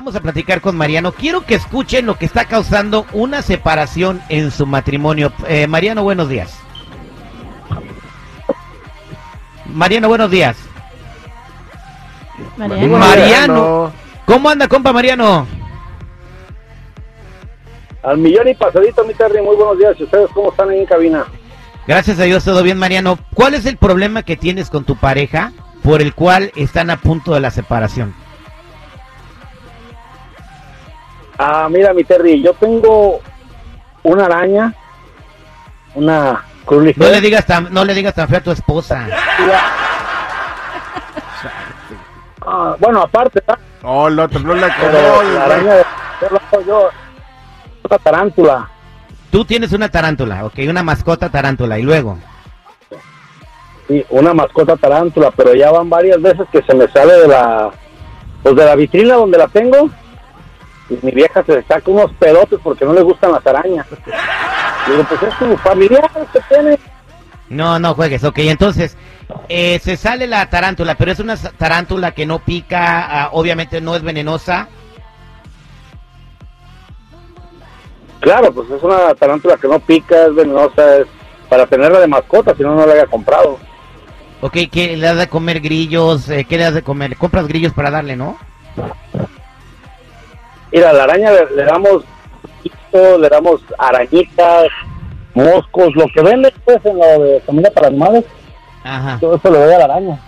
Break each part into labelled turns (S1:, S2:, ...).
S1: Vamos a platicar con Mariano. Quiero que escuchen lo que está causando una separación en su matrimonio. Eh, Mariano, buenos días. Mariano, buenos días.
S2: Mariano.
S1: Mariano. ¿Cómo anda, compa Mariano?
S3: Al millón y pasadito, mi Terry, muy buenos días. ¿Y ustedes cómo están ahí en cabina?
S1: Gracias a Dios, todo bien, Mariano. ¿Cuál es el problema que tienes con tu pareja por el cual están a punto de la separación?
S3: Ah, mira, mi Terry, yo tengo una araña, una
S1: No le digas tan, no le digas tan feo a tu esposa.
S3: Ah, bueno, aparte, ¿verdad?
S4: Oh, el otro no
S3: pero
S4: conoce,
S3: la araña de yo, yo, una tarántula.
S1: Tú tienes una tarántula, ok, una mascota tarántula, y luego.
S3: Sí, una mascota tarántula, pero ya van varias veces que se me sale de la, pues de la vitrina donde la tengo. Y mi vieja se saca unos pedotes porque no le gustan las arañas. Digo, pues es tu familiar que tiene.
S1: No, no juegues, ok, entonces, eh, se sale la tarántula, pero es una tarántula que no pica, ah, obviamente no es venenosa.
S3: Claro, pues es una tarántula que no pica, es venenosa, es para tenerla de mascota, si no, no la haya comprado.
S1: Ok, ¿qué le das de comer grillos? Eh, ¿Qué le das de comer? Compras grillos para darle, ¿no?
S3: Mira, a la araña le, le damos le damos arañitas, moscos, lo que vende pues en lo de comida para animales,
S1: Ajá.
S3: todo eso le doy a la araña.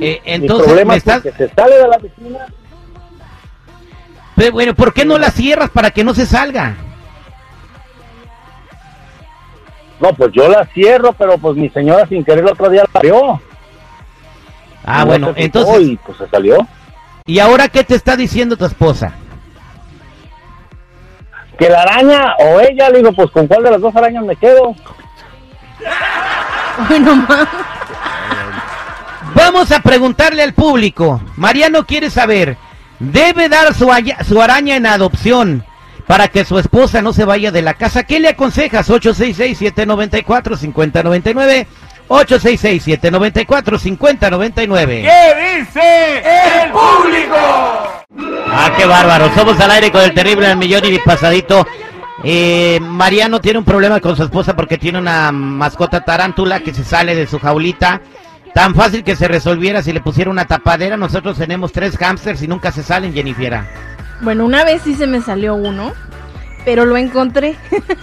S1: Eh, entonces,
S3: problema
S1: me
S3: es
S1: estás...
S3: que se sale de la piscina,
S1: Pero, bueno, ¿por qué no la cierras para que no se salga?
S3: no, pues yo la cierro, pero pues mi señora sin querer el otro día la abrió.
S1: Ah,
S3: No
S1: bueno, entonces...
S3: Y pues se salió.
S1: ¿Y ahora qué te está diciendo tu esposa?
S3: Que la araña o ella, le digo, pues con cuál de las dos arañas me quedo.
S2: Ay, no mames.
S1: Vamos a preguntarle al público. Mariano quiere saber, ¿debe dar su, su araña en adopción para que su esposa no se vaya de la casa? ¿Qué le aconsejas? 866-794-5099. 866-794-5099.
S4: ¿Qué dice el público?
S1: Ah, qué bárbaro. Somos al aire con el terrible al millón y pasadito. Eh, Mariano tiene un problema con su esposa porque tiene una mascota tarántula que se sale de su jaulita. Tan fácil que se resolviera si le pusiera una tapadera. Nosotros tenemos tres hámsters y nunca se salen, Jennifer.
S2: Bueno, una vez sí se me salió uno, pero lo encontré.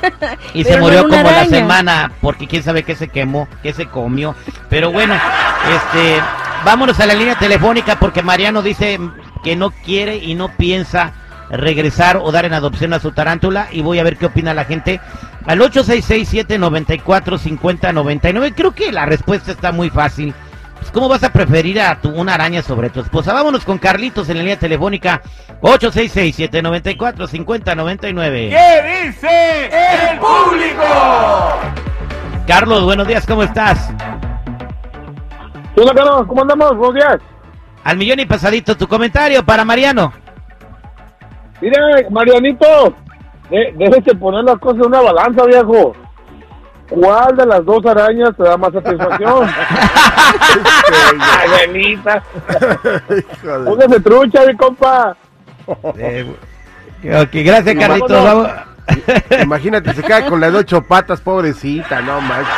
S1: Y
S2: Pero
S1: se murió como la semana porque quién sabe qué se quemó, qué se comió. Pero bueno, este, vámonos a la línea telefónica porque Mariano dice que no quiere y no piensa regresar o dar en adopción a su tarántula y voy a ver qué opina la gente. Al 866-794-5099. Creo que la respuesta está muy fácil. Pues, ¿Cómo vas a preferir a tu, una araña sobre tu esposa? Vámonos con Carlitos en la línea telefónica 866-794-5099.
S4: ¿Qué dice el público?
S1: Carlos, buenos días, ¿cómo estás?
S3: ¿Qué onda, Carlos? ¿Cómo andamos? Buenos días.
S1: Al millón y pasadito, tu comentario para Mariano.
S3: Mira, Marianito, de, debes de poner las cosas en una balanza, viejo. ¿Cuál de las dos arañas te da más satisfacción?
S4: Híjole.
S3: Póngase trucha, mi compa.
S1: Eh, ok, gracias, Carlitos.
S4: Imagínate, se queda con las ocho patas, pobrecita, no manches.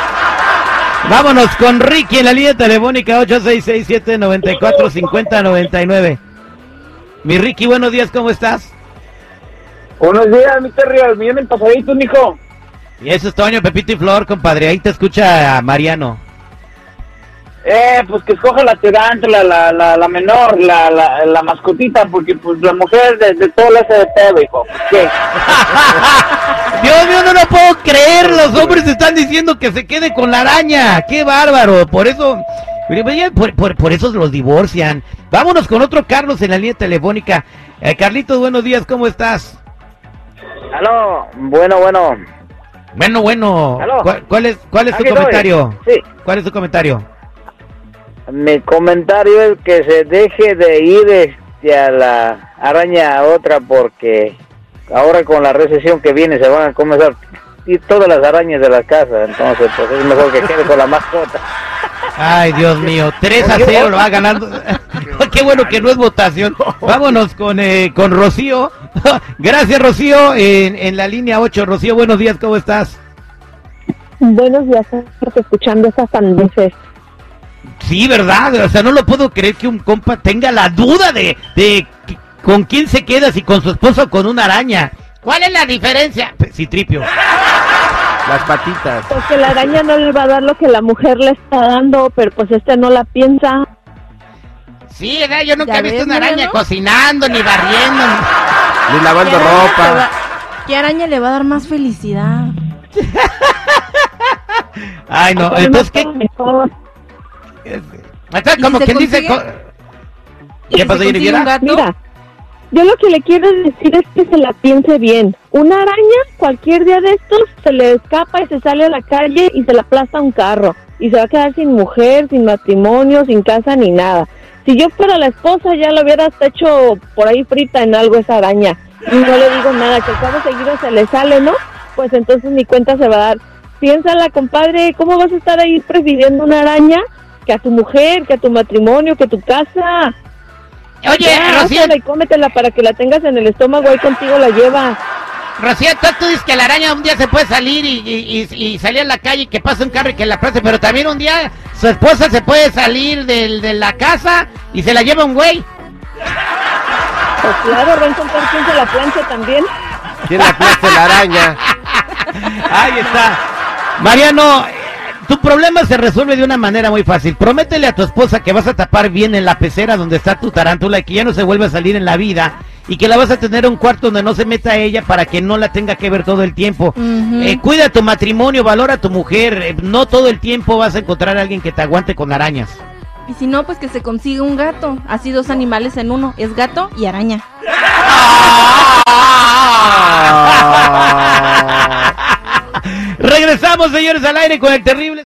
S1: Vámonos con Ricky en la línea telefónica 866-794-5099. Mi Ricky, buenos días, ¿cómo estás?
S3: Buenos días, mi Terry. Vienen pasaditos, mijo.
S1: Y eso es Toño, Pepito y Flor, compadre. Ahí te escucha Mariano.
S5: Eh, pues que escoja la tarántula, la, la, la menor, la, la, la mascotita, porque pues la mujer de, de todo le hace de pedo, hijo. ¿Qué?
S1: Dios mío, no lo puedo creer. Los hombres están diciendo que se quede con la araña. ¡Qué bárbaro! Por eso, por, por, por eso los divorcian. Vámonos con otro Carlos en la línea telefónica. Eh, Carlitos, buenos días, ¿cómo estás?
S5: Aló, bueno, bueno.
S1: Bueno, bueno.
S5: Aló.
S1: ¿Cuál, cuál es, cuál es tu
S5: estoy.
S1: comentario?
S5: Sí,
S1: ¿Cuál es tu comentario?
S5: mi comentario es que se deje de ir este, a la araña a otra porque ahora con la recesión que viene se van a comenzar y todas las arañas de la casa, entonces pues es mejor que quede con la mascota.
S1: Ay, Dios mío. 3 a 0 lo va ganando. Qué bueno que no es votación. Vámonos con, eh, con Rocío. Gracias, Rocío. En, en la línea 8. Rocío, buenos días, ¿cómo estás?
S6: Buenos días, escuchando esas sandeces.
S1: Sí, ¿verdad? O sea, no lo puedo creer que un compa tenga la duda de, de con quién se queda, si con su esposo o con una araña. ¿Cuál es la diferencia? Citripio.
S4: Las patitas.
S6: Porque la araña no le va a dar lo que la mujer le está dando, pero pues este no la piensa.
S1: Sí, ¿verdad? Yo nunca
S2: ¿Ya
S1: he visto
S2: ves,
S1: una araña
S2: Mariano?
S1: cocinando, ni barriendo. ni-
S4: Ni lavando
S2: ¿Qué araña te
S4: ropa.
S2: va- ¿Qué araña le va a dar más felicidad?
S1: Ay, no. Entonces,
S6: no
S1: ¿qué?
S6: mejor.
S1: Entonces,
S2: ¿Y
S1: como quien dice... ¿Qué pasó?
S6: Mira, yo lo que le quiero decir es que se la piense bien. Una araña, cualquier día de estos, se le escapa y se sale a la calle y se la aplasta un carro. Y se va a quedar sin mujer, sin matrimonio, sin casa ni nada. Si yo fuera la esposa, ya lo hubiera hasta hecho por ahí frita en algo esa araña. Y no le digo nada, que cada seguido se le sale, ¿no? Pues entonces mi cuenta se va a dar. Piénsala, compadre, ¿cómo vas a estar ahí prefiriendo una araña que a tu mujer, que a tu matrimonio, que a tu casa?
S1: Oye,
S6: Ya,
S1: Rocío,
S6: y cómetela para que la tengas en el estómago, ahí contigo la lleva.
S1: Rocío, tú, tú dices que la araña un día se puede salir y, y, y- y salir a la calle y que pase un carro y que la aplaste, pero también un día su esposa se puede salir del- de la casa y se la lleva un güey.
S6: Pues claro, va a encontrar quien se la plancha también.
S4: ¿Quién le aplaste la araña?
S1: Ahí está. Mariano, tu problema se resuelve de una manera muy fácil. Prométele a tu esposa que vas a tapar bien en la pecera donde está tu tarántula y que ya no se vuelve a salir en la vida y que la vas a tener en un cuarto donde no se meta ella para que no la tenga que ver todo el tiempo. Eh, cuida tu matrimonio, valora a tu mujer. eh, no todo el tiempo vas a encontrar a alguien que te aguante con arañas.
S2: Y si no, pues que se consiga un gato. Así dos animales en uno. Es gato y araña.
S1: Regresamos, señores, al aire con el terrible.